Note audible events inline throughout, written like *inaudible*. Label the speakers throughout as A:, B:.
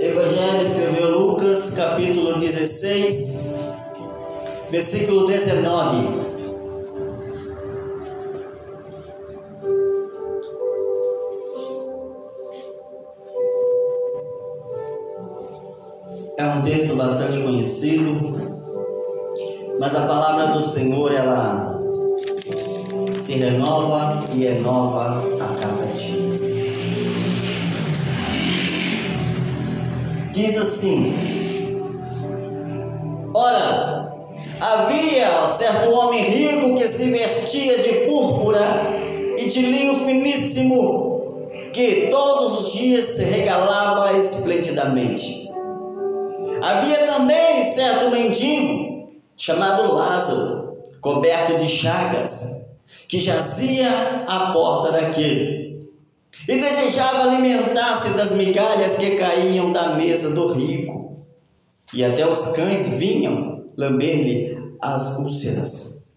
A: Evangelho escreveu Lucas, capítulo 16, versículo 19. É um texto bastante conhecido, mas a palavra do Senhor ela se renova e é nova a cada dia. Diz assim: Ora, havia certo homem rico que se vestia de púrpura e de linho finíssimo, que todos os dias se regalava esplendidamente. Havia também certo mendigo chamado Lázaro, coberto de chagas, que jazia à porta daquele e desejava alimentar-se das migalhas que caíam da mesa do rico, e até os cães vinham lamber-lhe as úlceras.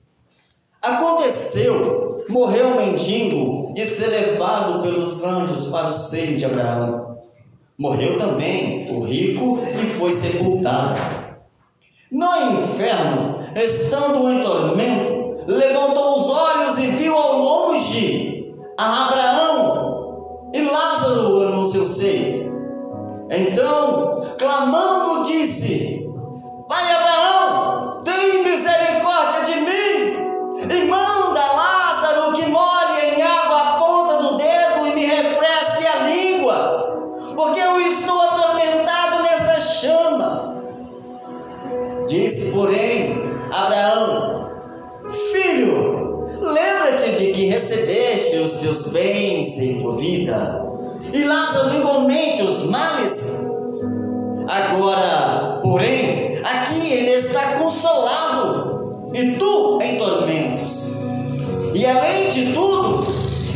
A: Aconteceu, morreu o mendigo e ser levado pelos anjos para o seio de Abraão. Morreu também o rico e foi sepultado. No inferno, estando em tormento, levantou os olhos e viu ao longe a Abraão e Lázaro no seu seio. Então, clamando, disse: Pai Abraão, tem misericórdia teus bens em tua vida, e Lázaro igualmente os males. Agora, porém, aqui ele está consolado, e tu em tormentos. E além de tudo,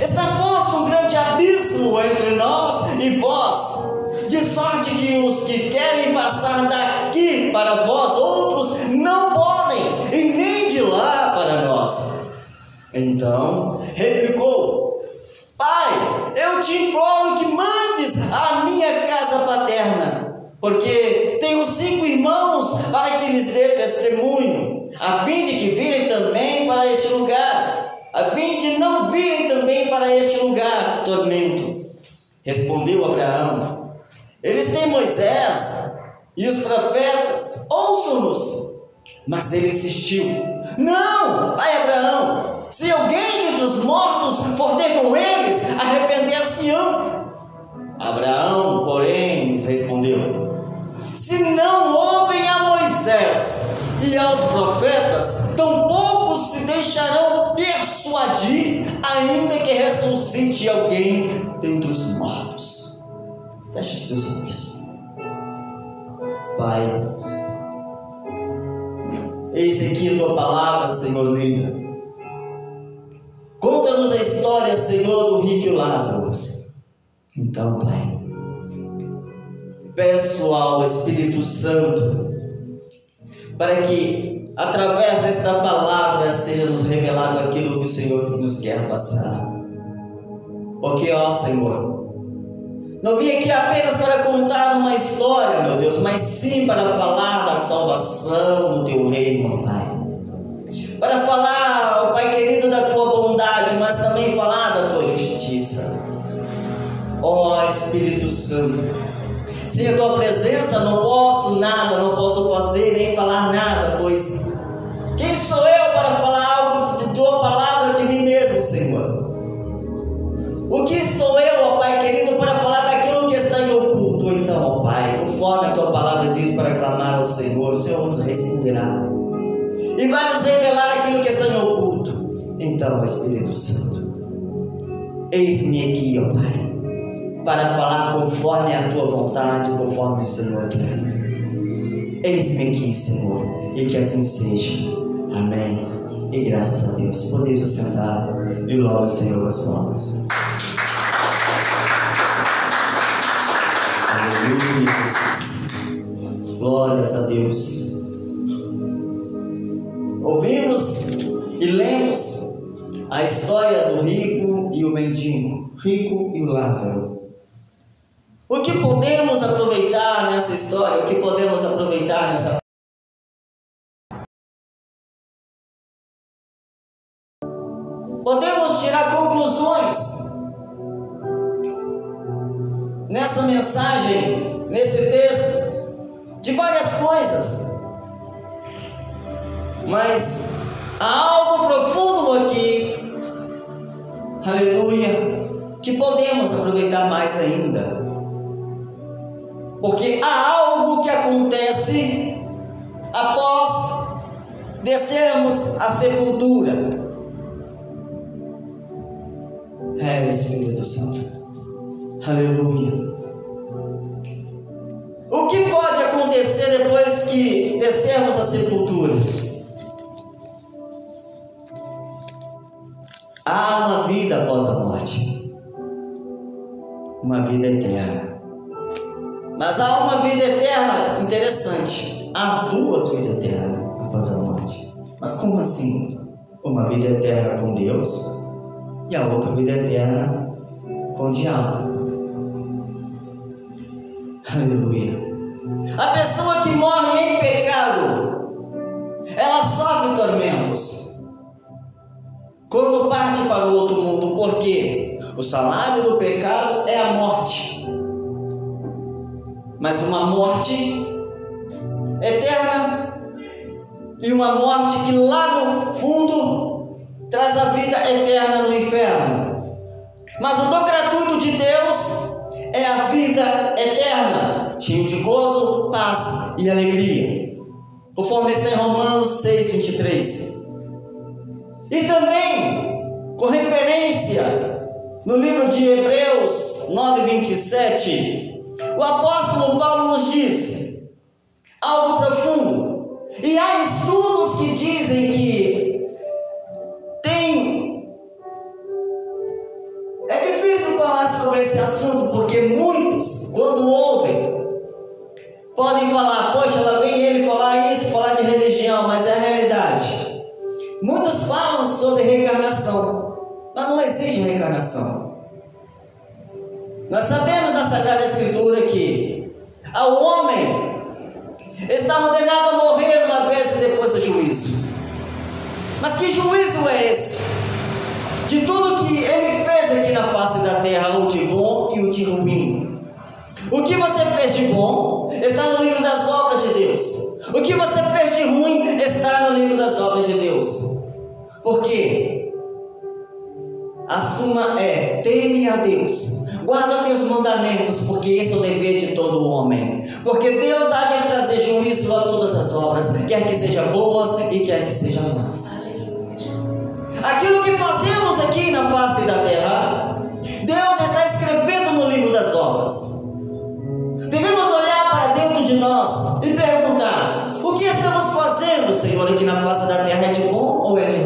A: está posto um grande abismo entre nós e vós, de sorte que os que querem passar daqui para vós outros não podem, e nem de lá para nós. Então replicou: Pai, eu te imploro que mandes a minha casa paterna, porque tenho cinco irmãos para que lhes dê testemunho, a fim de que virem também para este lugar, a fim de não virem também para este lugar de tormento. Respondeu Abraão: Eles têm Moisés e os profetas, ouçam-nos. Mas ele insistiu: Não, pai Abraão, se alguém dos mortos for ter com eles, arrepender-se-ão. Abraão, porém, lhes respondeu: Se não ouvem a Moisés e aos profetas, tampouco se deixarão persuadir, ainda que ressuscite alguém dentre os mortos. Feche os teus olhos. Pai, eis aqui a tua palavra, Senhor linda. Conta-nos a história, Senhor, do rico Lázaro. Então, Pai, peço ao Espírito Santo para que, através desta palavra, seja nos revelado aquilo que o Senhor nos quer passar. Porque, ó Senhor, não vim aqui apenas para contar uma história, meu Deus, mas sim para falar da salvação do teu reino, Pai. Para falar, ó Pai querido, da tua mas também falar da tua justiça. Ó Espírito Santo, sem a tua presença não posso nada, não posso fazer nem falar nada, pois quem sou eu para falar algo de tua palavra de mim mesmo, Senhor? O que sou eu, ó Pai querido, para falar daquilo que está em oculto? Então, ó Pai, conforme a tua palavra diz para clamar ao Senhor, o Senhor nos responderá e vai nos revelar aquilo que está em oculto. Então, Espírito Santo, eis-me aqui, ó Pai para falar conforme a tua vontade, conforme o Senhor quer. Eis-me aqui, Senhor, e que assim seja. Amém. E graças a Deus. Podemos assentar e louvar o Senhor as palmas. Aleluia, Jesus. Glórias a Deus. Lemos a história do rico o mendigo, rico o Lázaro. O que podemos aproveitar nessa história? O que podemos aproveitar nessa Podemos tirar conclusões nessa mensagem, nesse texto, de várias coisas. Mas há algo profundo aqui, aleluia, que podemos aproveitar mais ainda. Porque há algo que acontece após descermos a sepultura. É, Espírito Santo. Aleluia. O que pode acontecer depois que descermos a sepultura? Há uma vida após a morte, uma vida eterna. Mas há uma vida eterna interessante. Há duas vidas eternas após a morte. Mas como assim? Uma vida eterna com Deus e a outra vida eterna com o diabo. Aleluia. A pessoa que morre em pecado, ela sofre tormentos. Quando parte para o outro mundo, porque o salário do pecado é a morte. Mas uma morte eterna e uma morte que lá no fundo traz a vida eterna no inferno. Mas o dom gratuito de Deus é a vida eterna, cheio de gozo, paz e alegria. Conforme está em Romanos 6, 23. E também, com referência no livro de Hebreus 9, 27, o apóstolo Paulo nos diz algo profundo. E há estudos que dizem que tem. É difícil falar sobre esse assunto porque muitos, quando ouvem, podem falar: Poxa, lá vem ele falar isso, falar de religião, mas é a realidade. Muitos falam sobre reencarnação, mas não existe reencarnação. Nós sabemos na Sagrada Escritura que ao homem está ordenado a morrer uma vez e depois do juízo. Mas que juízo é esse? De tudo que ele fez aqui na face da terra, o de bom e o de ruim. O que você fez de bom está no livro das obras de Deus. O que você fez de ruim está no livro das obras de Deus. Por quê? A suma é: teme a Deus, guarda teus mandamentos, porque esse é o dever de todo homem. Porque Deus há de trazer juízo a todas as obras, quer que sejam boas e quer que sejam más. Aquilo que fazemos aqui na face da terra, Deus está escrevendo no livro das obras. Devemos olhar para dentro de nós e perguntar: o que estamos fazendo, Senhor, aqui na face da terra? É de bom ou é de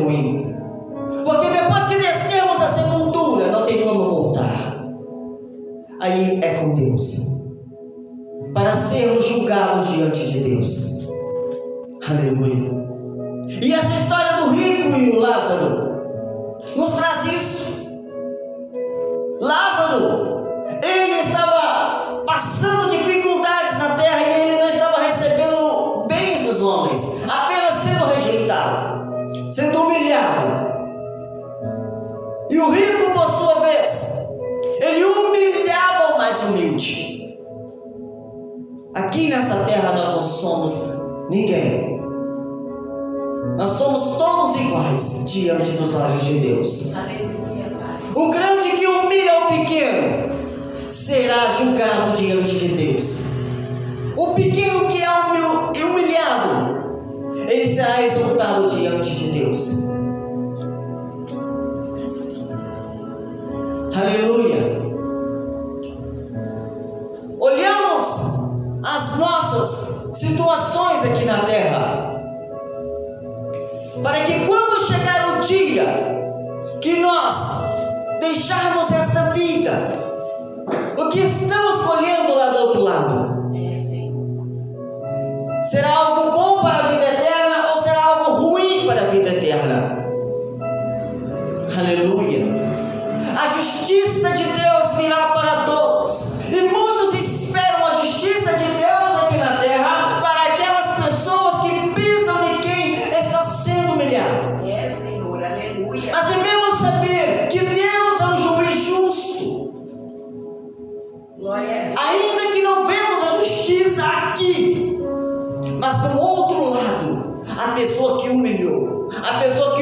A: de Deus. pessoa que humilhou, a pessoa que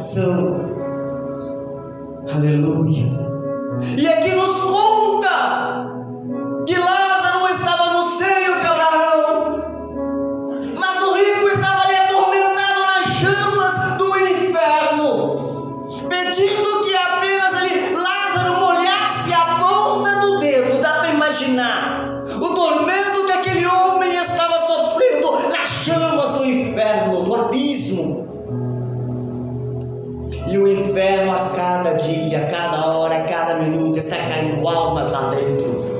A: salvação. Aleluia. E aqui no está caindo almas lá dentro.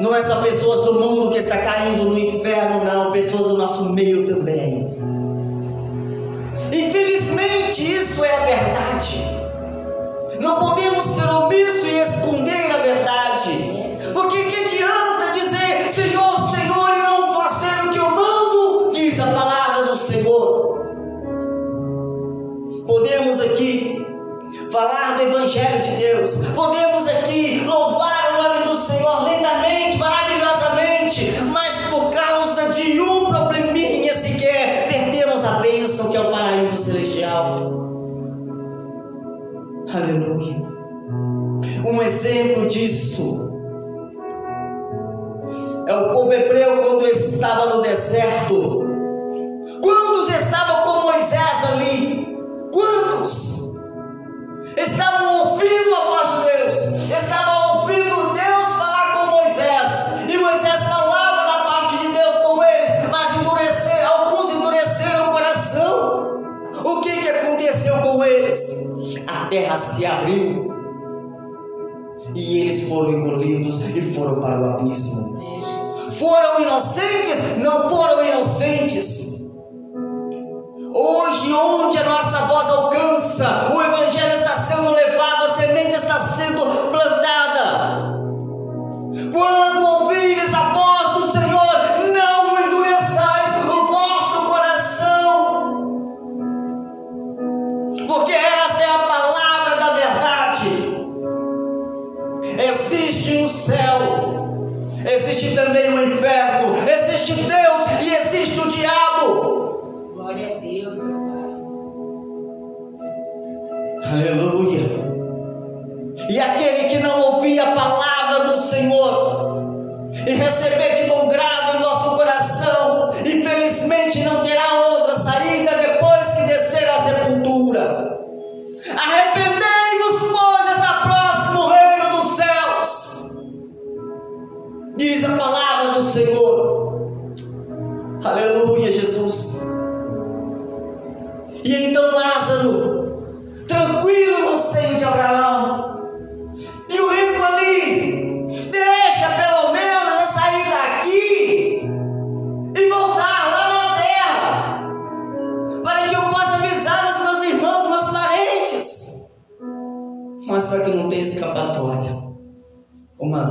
A: Não é só pessoas do mundo que está caindo no inferno, não, pessoas do nosso meio também. Infelizmente isso é a verdade. Não podemos ser omisso e esconder a verdade. Porque que adianta dizer, Senhor, Senhor, e não fazer o que eu mando? Diz a palavra do Senhor. Podemos aqui falar do Evangelho de Deus. Podemos aqui louvar o nome do Senhor lindamente, maravilhosamente, mas por causa de um probleminha sequer, perdemos a bênção que é o paraíso celestial. Aleluia. Um exemplo disso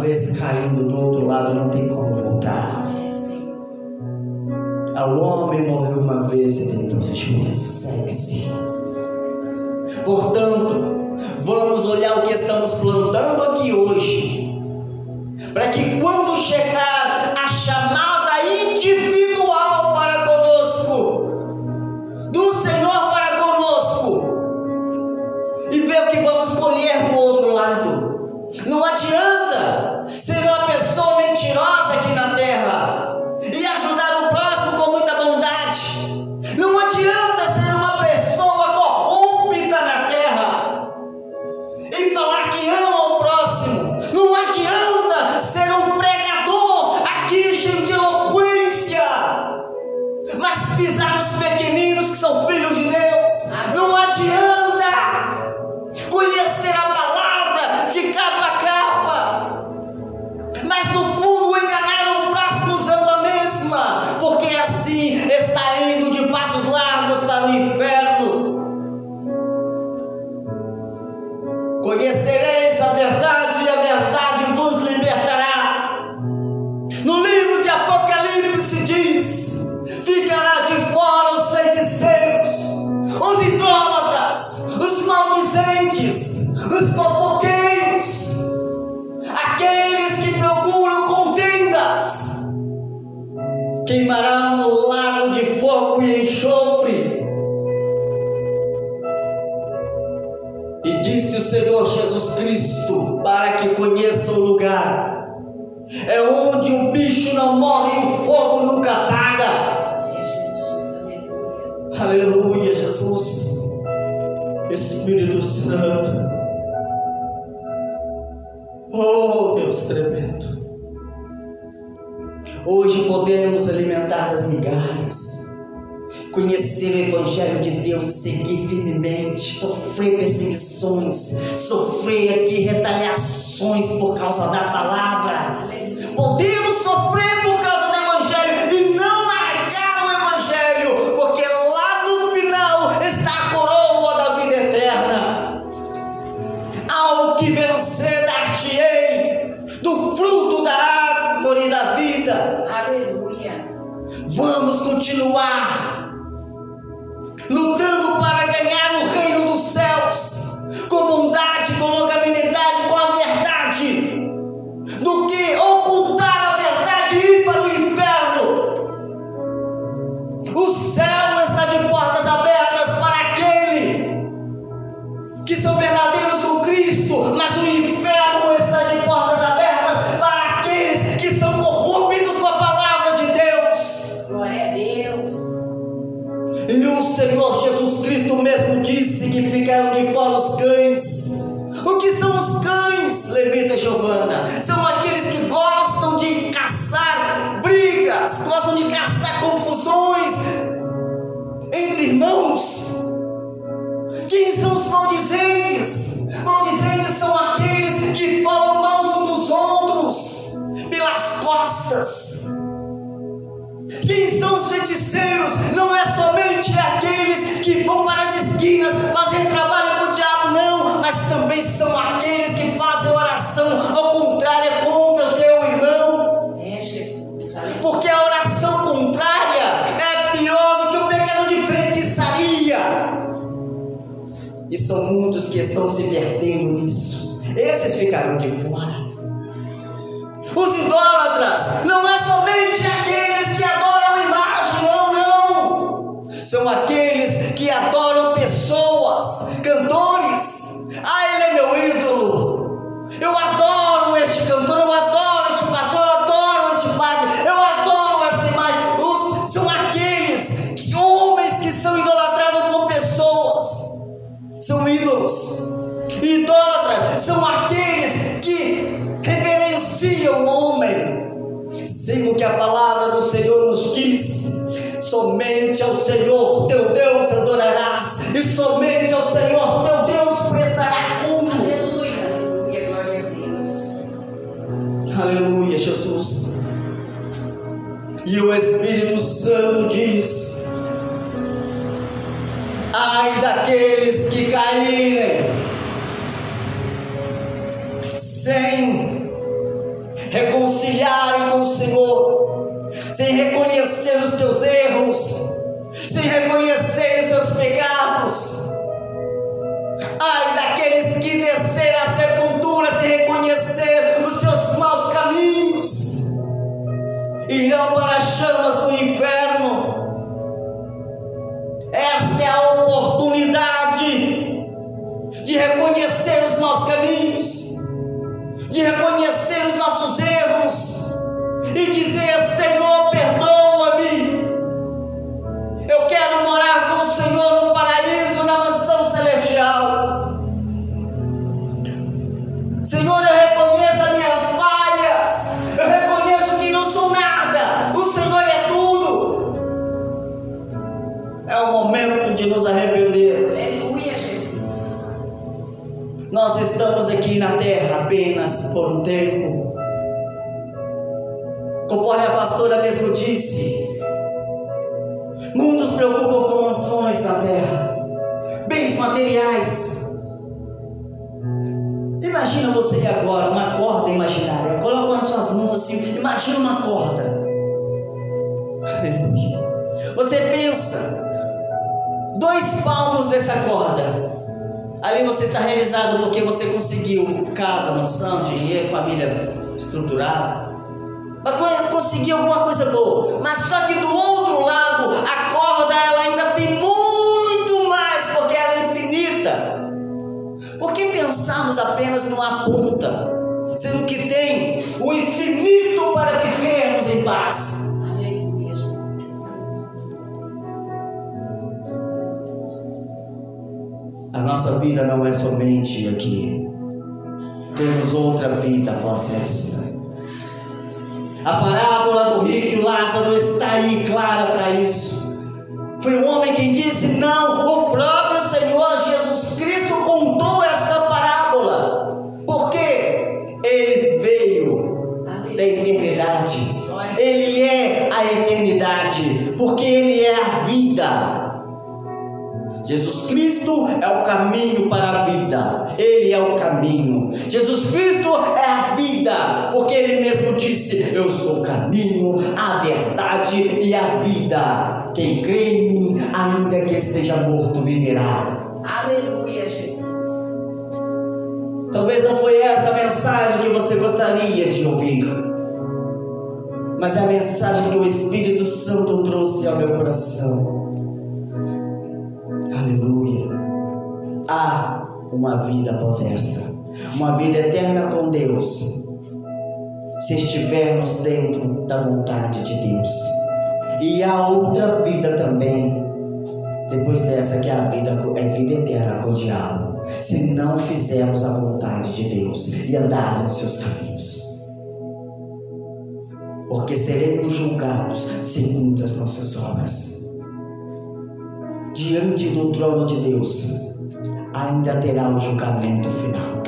A: vez caindo do outro lado, não tem como voltar. O homem morreu uma vez e tem dois juízos, segue-se. Portanto, vamos olhar o que estamos plantando aqui hoje, para que quando chegar as migalhas. Conhecer o Evangelho de Deus e seguir firmemente, sofrer perseguições, sofrer aqui retaliações por causa da palavra. Poder céu E são muitos que estão se perdendo nisso. Esses ficarão de fora. Os idólatras não é somente sendo que a palavra do Senhor nos diz: somente ao Senhor teu Deus adorarás, e somente ao Senhor teu Deus prestará culto.
B: Aleluia, aleluia, glória a Deus.
A: Aleluia, Jesus. E o Espírito Santo diz: ai daqueles que caírem sem reconciliarem com o Senhor, sem reconhecer os teus erros, sem reconhecer os seus pecados. Ai daqueles que desceram à sepultura sem reconhecer os seus maus caminhos, irão para as chamas do inferno. Esta é a oportunidade de reconhecer os nossos caminhos de reconhecer os nossos erros e dizer: Senhor, perdoa-me. Eu quero morar com o Senhor no paraíso, na mansão celestial. Senhor, eu estamos aqui na terra apenas por um tempo. Conforme a pastora mesmo disse, muitos preocupam com mansões na terra, bens materiais. Imagina você agora uma corda imaginária. Coloca nas suas mãos assim. Imagina uma corda. *laughs* Você pensa, dois palmos dessa corda. Ali você está realizado porque você conseguiu casa, mansão, dinheiro, família estruturada. Mas conseguiu alguma coisa boa. Mas só que do outro lado, a corda ela ainda tem muito mais, porque ela é infinita. Por que pensamos apenas numa ponta, sendo que tem o infinito para vivermos em paz? A nossa vida não é somente aqui. Temos outra vida após esta. A parábola do rico e Lázaro está aí clara para isso. Foi o homem quem disse: Não, o próprio Senhor Jesus Cristo contou esta parábola. Por quê? Ele veio da eternidade. Ele é a eternidade, porque Ele é a vida. Jesus Cristo é o caminho para a vida, Ele é o caminho. Jesus Cristo é a vida, porque Ele mesmo disse: Eu sou o caminho, a verdade e a vida. Quem crê em mim, ainda que esteja morto, viverá.
B: Aleluia, Jesus.
A: Talvez não foi essa a mensagem que você gostaria de ouvir, mas é a mensagem que o Espírito Santo trouxe ao meu coração. Há uma vida após esta, uma vida eterna com Deus, se estivermos dentro da vontade de Deus. E há outra vida também, depois dessa, que é a vida é vida eterna com o diabo, se não fizermos a vontade de Deus e andarmos nos seus caminhos. Porque seremos julgados segundo as nossas obras diante do trono de Deus ainda terá o julgamento final,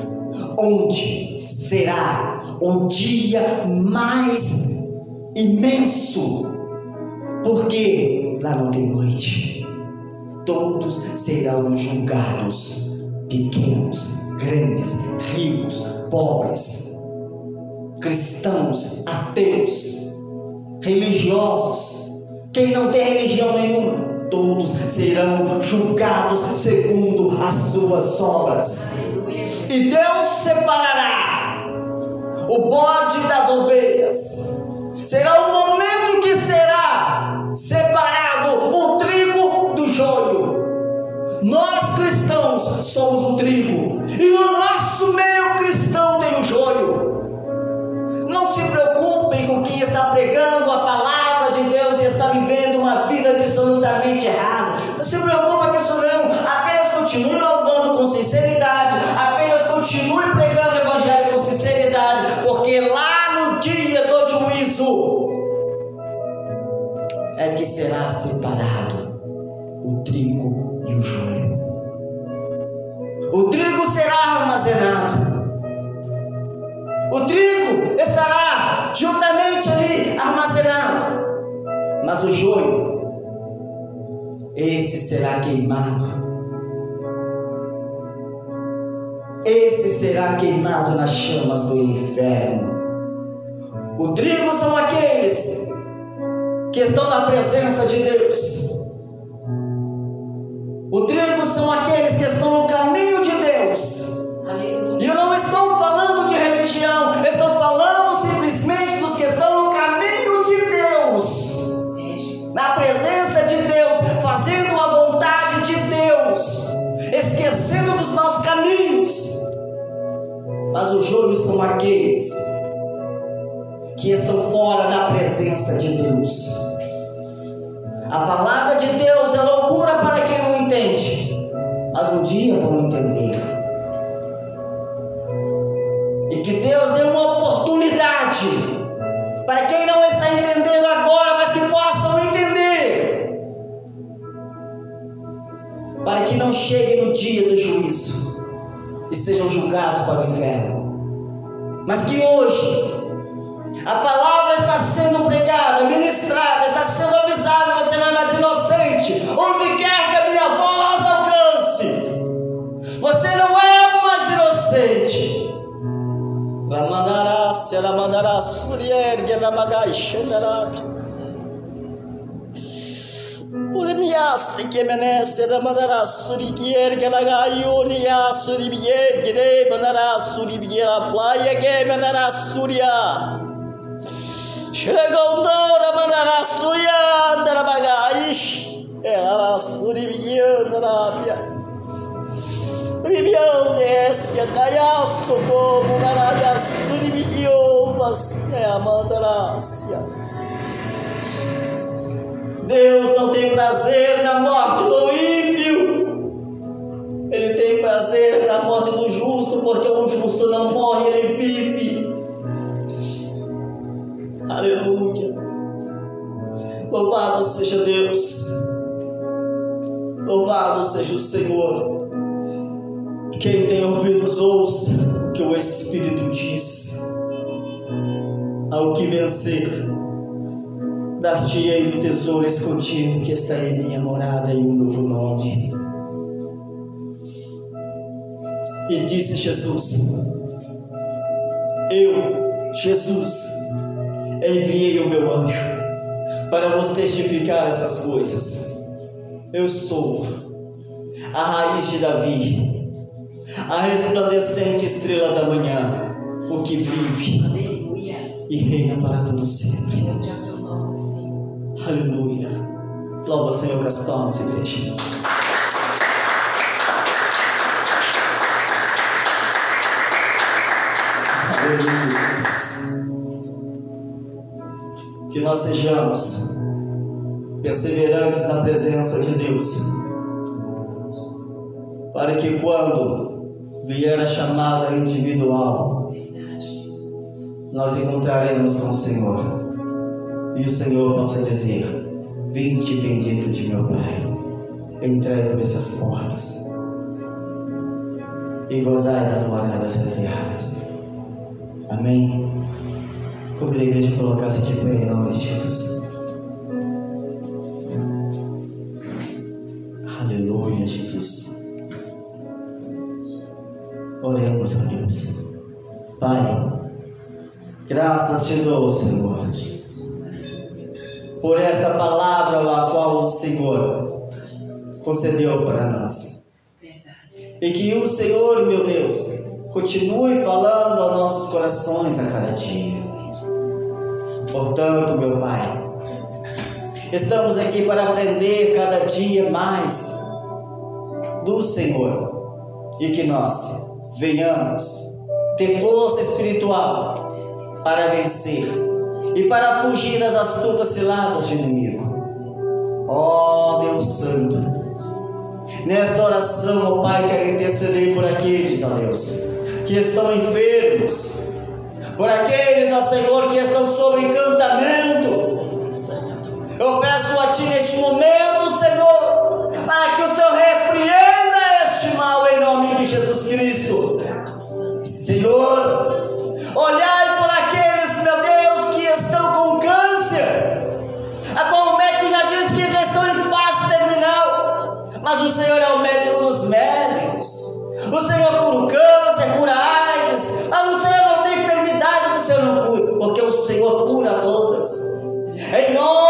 A: onde será o dia mais imenso, porque lá não tem noite. Todos serão julgados, pequenos, grandes, ricos, pobres, cristãos, ateus, religiosos, quem não tem religião nenhuma, todos serão julgados segundo as suas obras. E Deus separará o bode das ovelhas. Será o momento que será será separado o trigo e o joio. O trigo será armazenado. O trigo estará juntamente ali armazenado, mas o joio, esse será queimado. Esse será queimado nas chamas do inferno. O trigo são aqueles que estão na presença de Deus. nara surier la magai shenara Pure mi asti che me ne se
B: la madara
A: suri gier che la gaioni a suri bier che ne manara suri bier a fly che manara suria Şiregonda ramana rasuya darabagaiş. E ara suri bier darabia. Naraya suribio vas é a mandarácia Deus não tem prazer na morte do ímpio. Ele tem prazer na morte do justo, porque o justo não morre, ele vive. Aleluia. Louvado seja Deus. Louvado seja o Senhor. Quem tem ouvidos, ouça que o Espírito diz. Ao que vencer, dar-te-ei o tesouro escondido que está em minha morada e um novo nome. E disse Jesus: Eu, Jesus, enviei o meu anjo para vos testificar essas coisas. Eu sou a raiz de Davi, a resplandecente estrela da manhã, o que vive
B: Aleluia.
A: e reina para todo sempre. Aleluia. Louva o Senhor com as palmas, igreja. Aleluia, Jesus. Que nós sejamos perseverantes na presença de Deus, para que quando vier a chamada individual, nós encontraremos com o Senhor. E o Senhor possa dizer: Vinde bendito de meu Pai, entrei por essas portas. e gozai das moradas eternas. Amém. Convido a igreja colocar-se de pé em nome de Jesus. Dou, Senhor, por esta palavra a qual o Senhor concedeu para nós. E que o Senhor, meu Deus, continue falando aos nossos corações a cada dia. Portanto, meu Pai, estamos aqui para aprender cada dia mais do Senhor e que nós venhamos ter força espiritual para vencer e para fugir das astutas ciladas do inimigo. Ó oh, Deus Santo, nesta oração, ó oh Pai, quero interceder por aqueles, ó Deus, que estão enfermos, por aqueles, ó Senhor, que estão sob encantamento. Eu peço a Ti neste momento, Senhor, para que o Senhor repreenda este mal em nome de Jesus Cristo. Senhor, olhai por mas o Senhor é o médico dos médicos. O Senhor cura o câncer, cura a AIDS, mas o Senhor não tem enfermidade que o Senhor não cura, porque o Senhor cura todas. Em nome